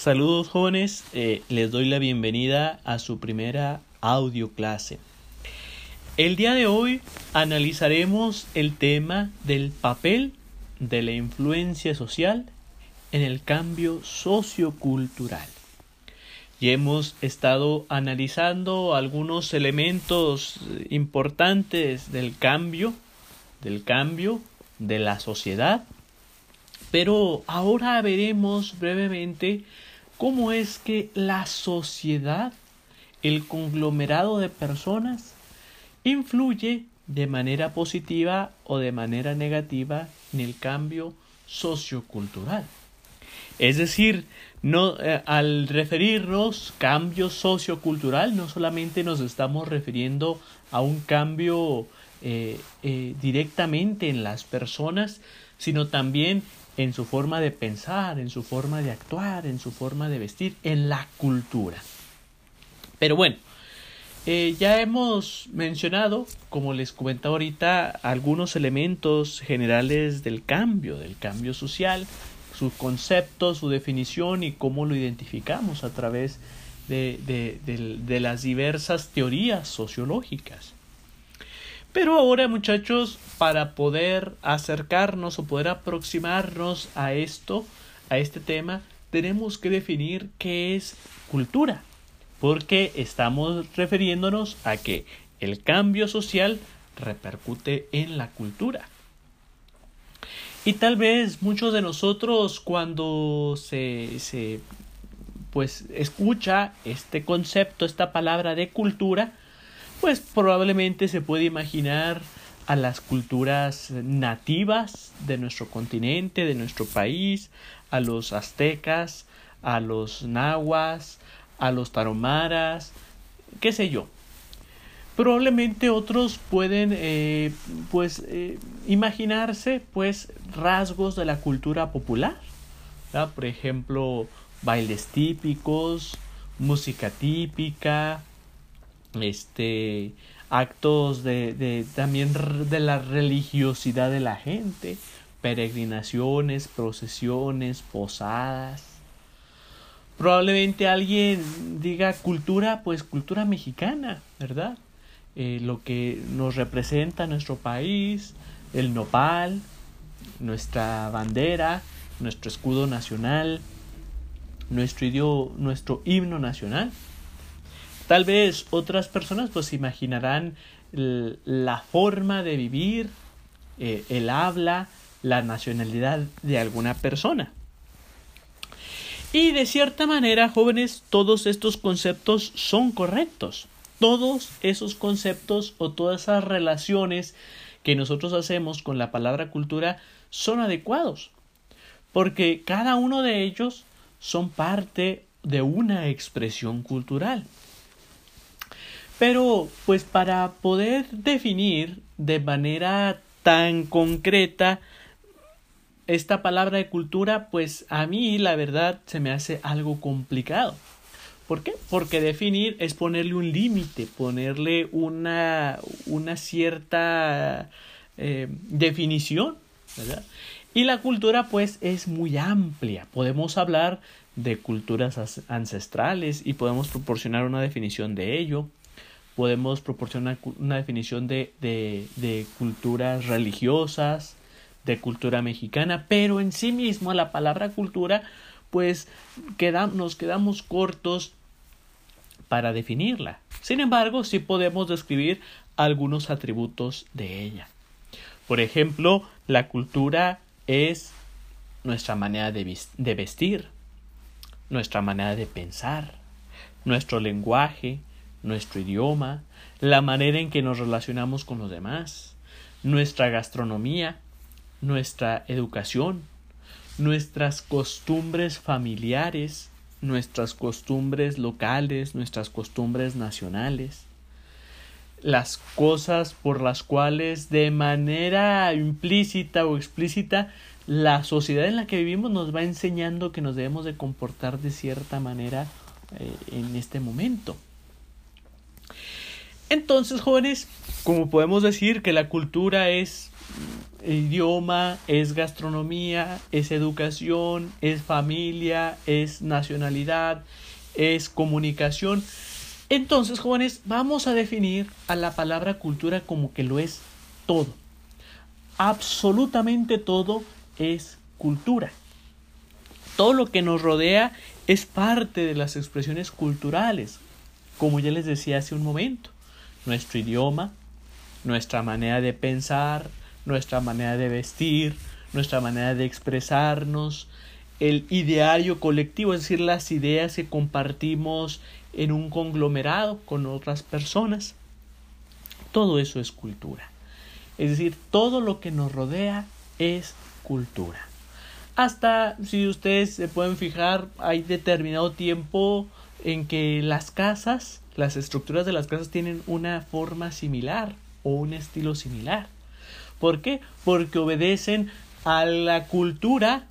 Saludos jóvenes, eh, les doy la bienvenida a su primera audio clase. El día de hoy analizaremos el tema del papel de la influencia social en el cambio sociocultural. Y hemos estado analizando algunos elementos importantes del cambio, del cambio de la sociedad pero ahora veremos brevemente cómo es que la sociedad, el conglomerado de personas, influye de manera positiva o de manera negativa en el cambio sociocultural. Es decir, no, eh, al referirnos cambio sociocultural, no solamente nos estamos refiriendo a un cambio eh, eh, directamente en las personas, sino también en su forma de pensar, en su forma de actuar, en su forma de vestir, en la cultura. Pero bueno, eh, ya hemos mencionado, como les comentaba ahorita, algunos elementos generales del cambio, del cambio social, su concepto, su definición y cómo lo identificamos a través de las diversas teorías sociológicas. Pero ahora, muchachos, para poder acercarnos o poder aproximarnos a esto, a este tema, tenemos que definir qué es cultura, porque estamos refiriéndonos a que el cambio social repercute en la cultura. Y tal vez muchos de nosotros cuando se, se pues escucha este concepto, esta palabra de cultura, pues probablemente se puede imaginar a las culturas nativas de nuestro continente, de nuestro país, a los aztecas, a los nahuas, a los taromaras, qué sé yo. Probablemente otros pueden eh, pues eh, imaginarse pues rasgos de la cultura popular, por ejemplo bailes típicos, música típica, este actos de, de también de la religiosidad de la gente, peregrinaciones, procesiones, posadas. Probablemente alguien diga cultura, pues cultura mexicana, ¿verdad? Eh, lo que nos representa nuestro país, el nopal, nuestra bandera, nuestro escudo nacional, nuestro, nuestro himno nacional. Tal vez otras personas pues imaginarán la forma de vivir, eh, el habla, la nacionalidad de alguna persona. Y de cierta manera, jóvenes, todos estos conceptos son correctos. Todos esos conceptos o todas esas relaciones que nosotros hacemos con la palabra cultura son adecuados. Porque cada uno de ellos son parte de una expresión cultural. Pero, pues para poder definir de manera tan concreta esta palabra de cultura, pues a mí la verdad se me hace algo complicado. ¿Por qué? Porque definir es ponerle un límite, ponerle una, una cierta eh, definición. Y la cultura pues es muy amplia. Podemos hablar de culturas ancestrales y podemos proporcionar una definición de ello podemos proporcionar una definición de, de, culturas religiosas, de cultura mexicana, pero en sí mismo la palabra cultura, pues nos quedamos cortos para definirla. Sin embargo, sí podemos describir algunos atributos de ella. Por ejemplo, la cultura es nuestra manera de, de vestir, nuestra manera de pensar, nuestro lenguaje, nuestro idioma, la manera en que nos relacionamos con los demás, nuestra gastronomía, nuestra educación, nuestras costumbres familiares, nuestras costumbres locales, nuestras costumbres nacionales, las cosas por las cuales de manera implícita o explícita la sociedad en la que vivimos nos va enseñando que nos debemos de comportar de cierta manera eh, en este momento. Entonces, jóvenes, como podemos decir que la cultura es idioma, es gastronomía, es educación, es familia, es nacionalidad, es comunicación. Entonces, jóvenes, vamos a definir a la palabra cultura como que lo es todo. Absolutamente todo es cultura. Todo lo que nos rodea es parte de las expresiones culturales, como ya les decía hace un momento. Nuestro idioma, nuestra manera de pensar, nuestra manera de vestir, nuestra manera de expresarnos, el ideario colectivo, es decir, las ideas que compartimos en un conglomerado con otras personas. Todo eso es cultura. Es decir, todo lo que nos rodea es cultura. Hasta, si ustedes se pueden fijar, hay determinado tiempo en que las casas, las estructuras de las casas tienen una forma similar o un estilo similar. ¿Por qué? Porque obedecen a la cultura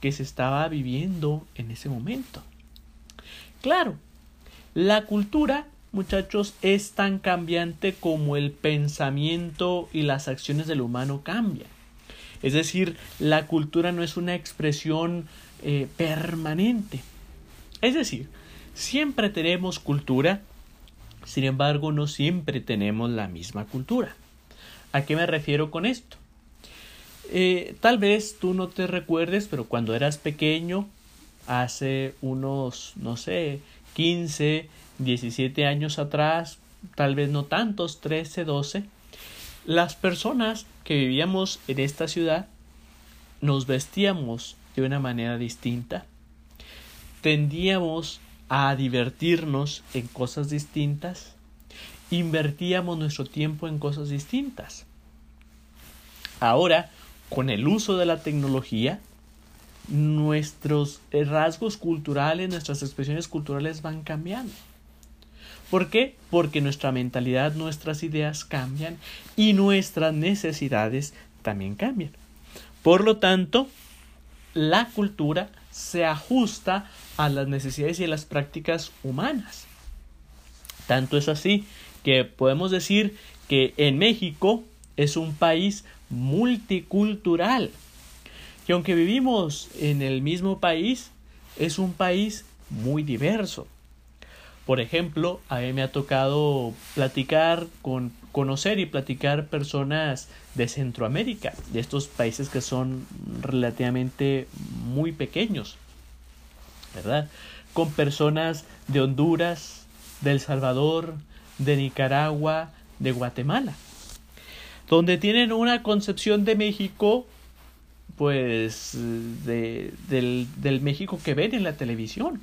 que se estaba viviendo en ese momento. Claro, la cultura, muchachos, es tan cambiante como el pensamiento y las acciones del humano cambian. Es decir, la cultura no es una expresión eh, permanente. Es decir, siempre tenemos cultura, sin embargo, no siempre tenemos la misma cultura. ¿A qué me refiero con esto? Eh, tal vez tú no te recuerdes, pero cuando eras pequeño, hace unos, no sé, 15, 17 años atrás, tal vez no tantos, 13, 12, las personas que vivíamos en esta ciudad nos vestíamos de una manera distinta, tendíamos a divertirnos en cosas distintas, invertíamos nuestro tiempo en cosas distintas. Ahora, con el uso de la tecnología, nuestros rasgos culturales, nuestras expresiones culturales van cambiando. ¿Por qué? Porque nuestra mentalidad, nuestras ideas cambian y nuestras necesidades también cambian. Por lo tanto, la cultura se ajusta a las necesidades y a las prácticas humanas. Tanto es así que podemos decir que en México es un país multicultural. Que aunque vivimos en el mismo país, es un país muy diverso. Por ejemplo, a mí me ha tocado platicar con conocer y platicar personas de Centroamérica, de estos países que son relativamente muy pequeños, ¿verdad? Con personas de Honduras, de El Salvador, de Nicaragua, de Guatemala donde tienen una concepción de México, pues, de, del, del México que ven en la televisión.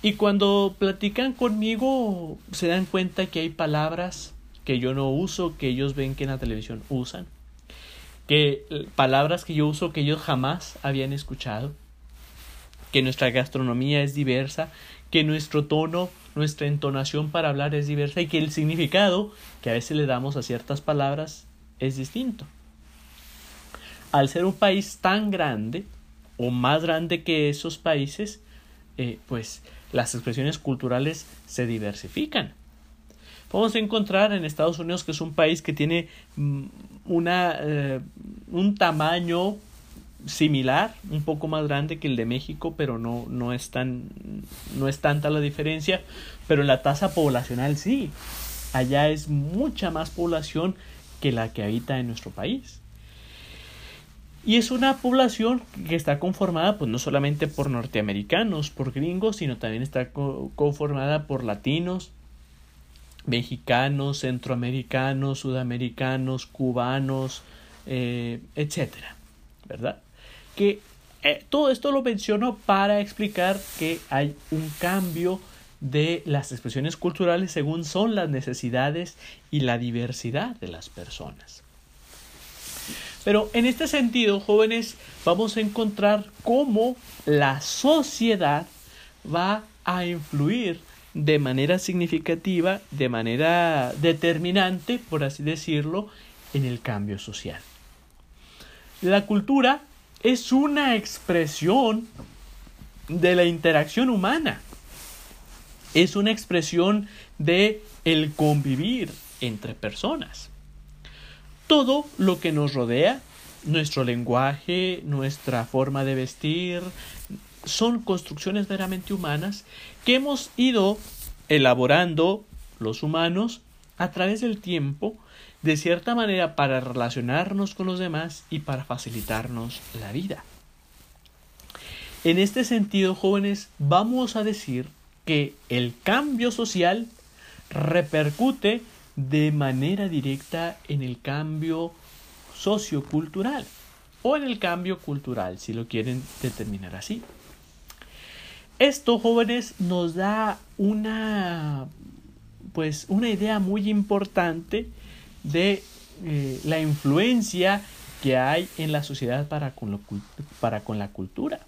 Y cuando platican conmigo, se dan cuenta que hay palabras que yo no uso, que ellos ven que en la televisión usan, que palabras que yo uso que ellos jamás habían escuchado, que nuestra gastronomía es diversa, que nuestro tono nuestra entonación para hablar es diversa y que el significado que a veces le damos a ciertas palabras es distinto. Al ser un país tan grande o más grande que esos países, eh, pues las expresiones culturales se diversifican. Vamos a encontrar en Estados Unidos que es un país que tiene mm, una, eh, un tamaño similar, un poco más grande que el de México, pero no, no, es tan, no es tanta la diferencia, pero la tasa poblacional sí. Allá es mucha más población que la que habita en nuestro país. Y es una población que está conformada pues no solamente por norteamericanos, por gringos, sino también está conformada por latinos, mexicanos, centroamericanos, sudamericanos, cubanos, eh, etcétera, ¿verdad? que eh, todo esto lo menciono para explicar que hay un cambio de las expresiones culturales según son las necesidades y la diversidad de las personas. Pero en este sentido, jóvenes, vamos a encontrar cómo la sociedad va a influir de manera significativa, de manera determinante, por así decirlo, en el cambio social. La cultura es una expresión de la interacción humana. Es una expresión de el convivir entre personas. todo lo que nos rodea, nuestro lenguaje, nuestra forma de vestir, son construcciones meramente humanas que hemos ido elaborando los humanos a través del tiempo, de cierta manera para relacionarnos con los demás y para facilitarnos la vida. En este sentido, jóvenes, vamos a decir que el cambio social repercute de manera directa en el cambio sociocultural o en el cambio cultural, si lo quieren determinar así. Esto, jóvenes, nos da una pues una idea muy importante de eh, la influencia que hay en la sociedad para con, para con la cultura.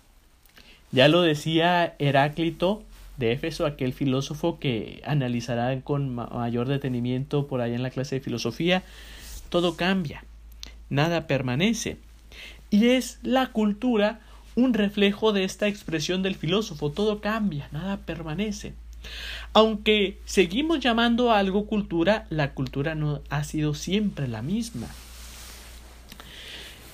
Ya lo decía Heráclito de Éfeso, aquel filósofo que analizará con mayor detenimiento por allá en la clase de filosofía, todo cambia, nada permanece. Y es la cultura un reflejo de esta expresión del filósofo, todo cambia, nada permanece. Aunque seguimos llamando a algo cultura, la cultura no ha sido siempre la misma.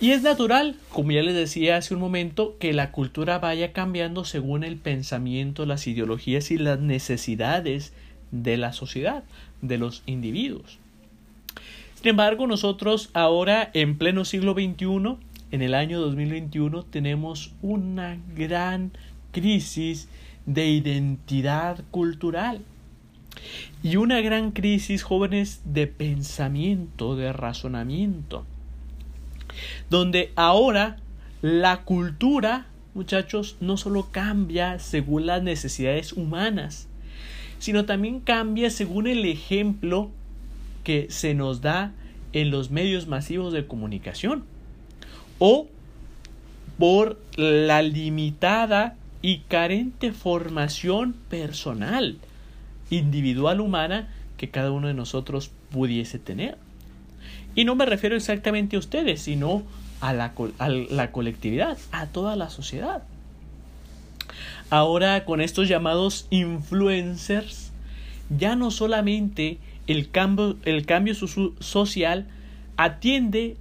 Y es natural, como ya les decía hace un momento, que la cultura vaya cambiando según el pensamiento, las ideologías y las necesidades de la sociedad, de los individuos. Sin embargo, nosotros ahora, en pleno siglo XXI, en el año 2021, tenemos una gran crisis de identidad cultural y una gran crisis, jóvenes, de pensamiento, de razonamiento donde ahora la cultura, muchachos, no solo cambia según las necesidades humanas, sino también cambia según el ejemplo que se nos da en los medios masivos de comunicación o por la limitada y carente formación personal, individual humana que cada uno de nosotros pudiese tener. Y no me refiero exactamente a ustedes, sino a la, la colectividad, a toda la sociedad. Ahora con estos llamados influencers, ya no solamente el cambio, el cambio social atiende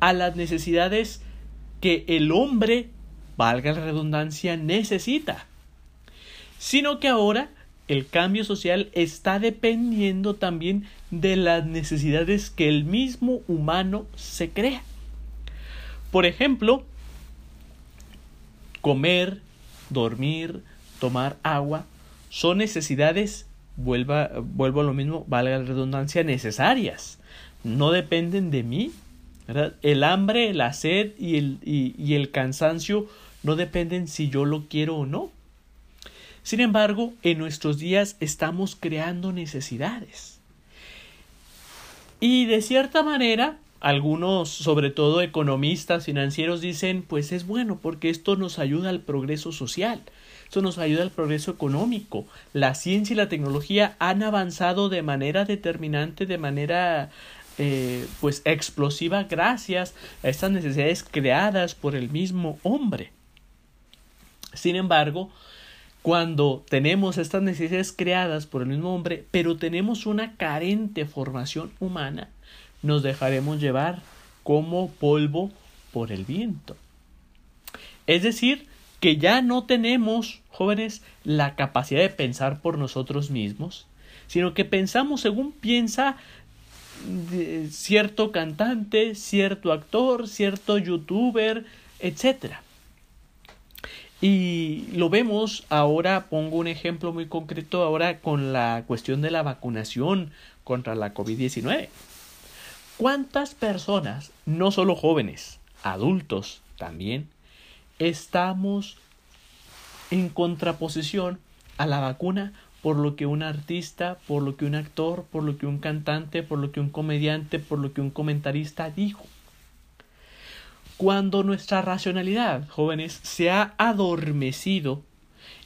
a las necesidades que el hombre, valga la redundancia, necesita, sino que ahora el cambio social está dependiendo también de las necesidades que el mismo humano se crea. Por ejemplo, comer, dormir, tomar agua, son necesidades, vuelva, vuelvo a lo mismo, valga la redundancia, necesarias. No dependen de mí. El hambre, la sed y el, y el cansancio no dependen si yo lo quiero o no. Sin embargo, en nuestros días estamos creando necesidades. Y de cierta manera, algunos, sobre todo economistas financieros, dicen, pues es bueno porque esto nos ayuda al progreso social, esto nos ayuda al progreso económico. La ciencia y la tecnología han avanzado de manera determinante, de manera eh, pues explosiva gracias a estas necesidades creadas por el mismo hombre. Sin embargo, cuando tenemos estas necesidades creadas por el mismo hombre, pero tenemos una carente formación humana, nos dejaremos llevar como polvo por el viento. Es decir, que ya no tenemos, jóvenes, la capacidad de pensar por nosotros mismos, sino que pensamos según piensa cierto cantante, cierto actor, cierto youtuber, etcétera. Y lo vemos ahora, pongo un ejemplo muy concreto ahora con la cuestión de la vacunación contra la COVID-19. ¿Cuántas personas, no solo jóvenes, adultos también, estamos en contraposición a la vacuna por lo que un artista, por lo que un actor, por lo que un cantante, por lo que un comediante, por lo que un comentarista dijo? Cuando nuestra racionalidad, jóvenes, se ha adormecido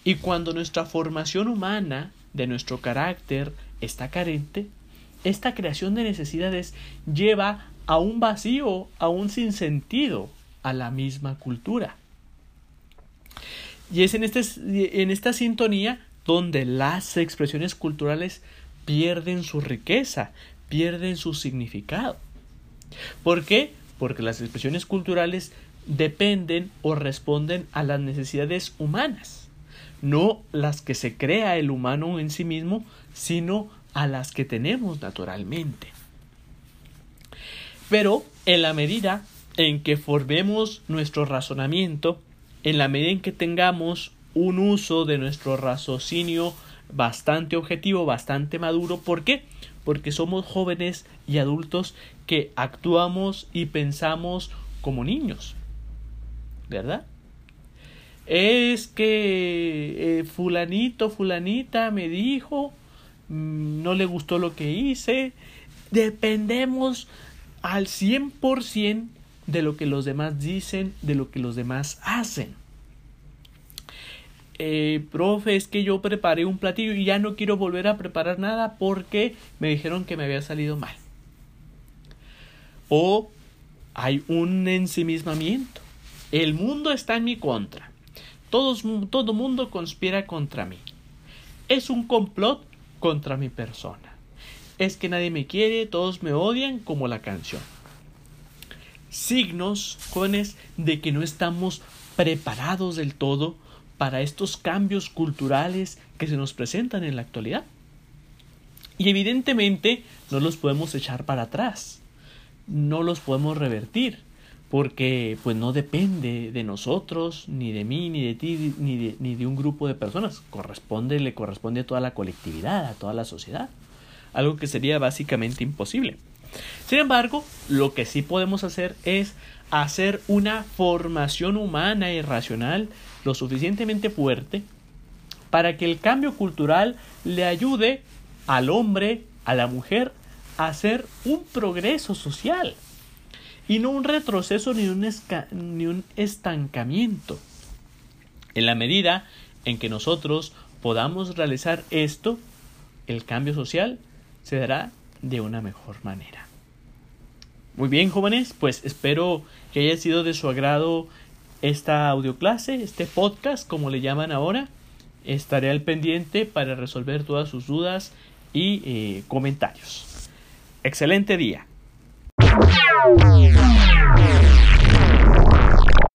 y cuando nuestra formación humana de nuestro carácter está carente, esta creación de necesidades lleva a un vacío, a un sinsentido a la misma cultura. Y es en, este, en esta sintonía donde las expresiones culturales pierden su riqueza, pierden su significado. ¿Por qué? Porque las expresiones culturales dependen o responden a las necesidades humanas, no las que se crea el humano en sí mismo, sino a las que tenemos naturalmente. Pero en la medida en que formemos nuestro razonamiento, en la medida en que tengamos un uso de nuestro raciocinio bastante objetivo, bastante maduro, ¿por qué? Porque somos jóvenes y adultos que actuamos y pensamos como niños, ¿verdad? Es que eh, fulanito, fulanita me dijo, mm, no le gustó lo que hice, dependemos al 100% de lo que los demás dicen, de lo que los demás hacen. Eh, profe, es que yo preparé un platillo y ya no quiero volver a preparar nada porque me dijeron que me había salido mal. O hay un ensimismamiento. El mundo está en mi contra. Todos, todo mundo conspira contra mí. Es un complot contra mi persona. Es que nadie me quiere, todos me odian como la canción. Signos, jóvenes, de que no estamos preparados del todo para estos cambios culturales que se nos presentan en la actualidad. Y evidentemente no los podemos echar para atrás, no los podemos revertir, porque pues no depende de nosotros, ni de mí, ni de ti, ni de, ni de un grupo de personas. Corresponde, le corresponde a toda la colectividad, a toda la sociedad. Algo que sería básicamente imposible. Sin embargo, lo que sí podemos hacer es hacer una formación humana y racional lo suficientemente fuerte para que el cambio cultural le ayude al hombre, a la mujer, a hacer un progreso social y no un retroceso ni un, ni un estancamiento. En la medida en que nosotros podamos realizar esto, el cambio social se dará de una mejor manera. Muy bien, jóvenes, pues espero que haya sido de su agrado esta audioclase, este podcast, como le llaman ahora. Estaré al pendiente para resolver todas sus dudas y eh, comentarios. Excelente día.